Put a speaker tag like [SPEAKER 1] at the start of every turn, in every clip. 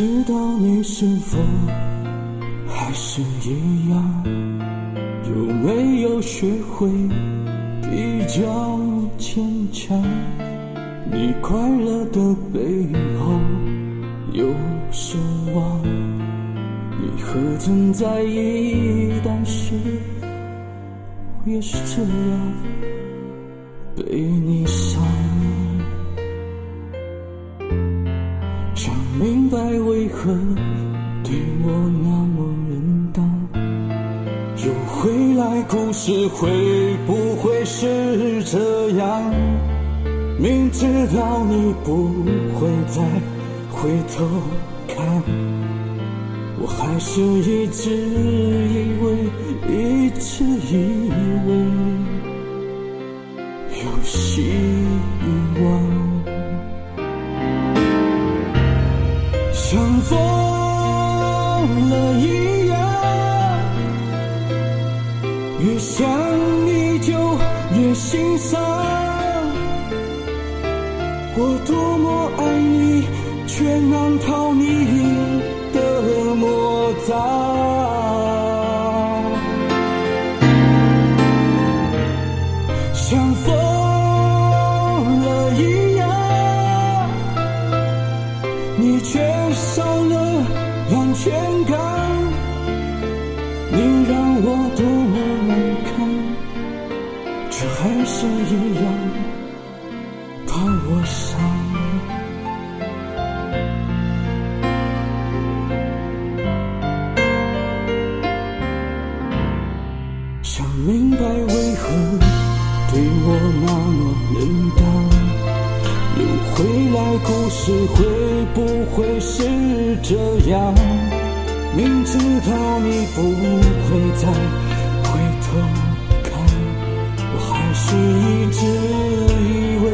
[SPEAKER 1] 知道你是否还是一样，有没有学会比较坚强？你快乐的背后有失望，你何曾在意？但是我也是这样被你伤。明白为何对我那么冷淡，又回来故事会不会是这样？明知道你不会再回头看，我还是一直以为，一直以为有希望。疯了一样，越想你就越心伤。我多么爱你，却难逃你的魔掌。像疯了一样。你却少了安全感，你让我多么难堪，却还是一样把我伤。故事会不会是这样？明知道你不会再回头看，我还是一直以为，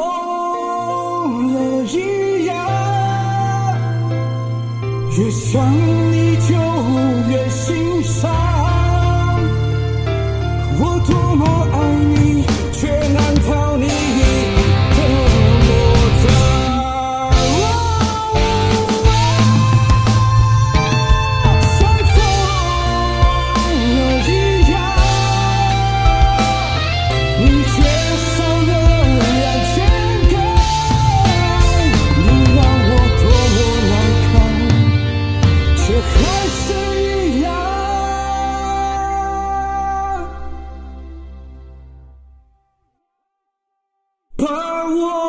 [SPEAKER 1] 像疯了一样，越想你就。Oh,